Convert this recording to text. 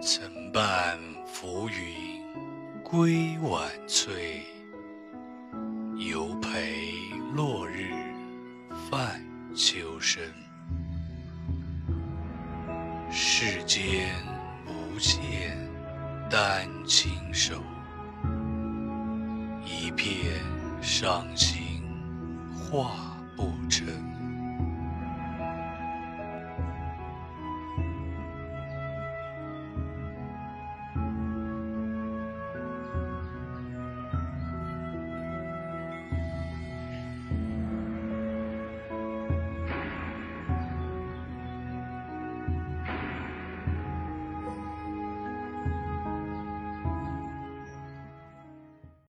曾伴浮云归晚翠犹陪落日泛秋深世间无限丹青手一片伤心画不成。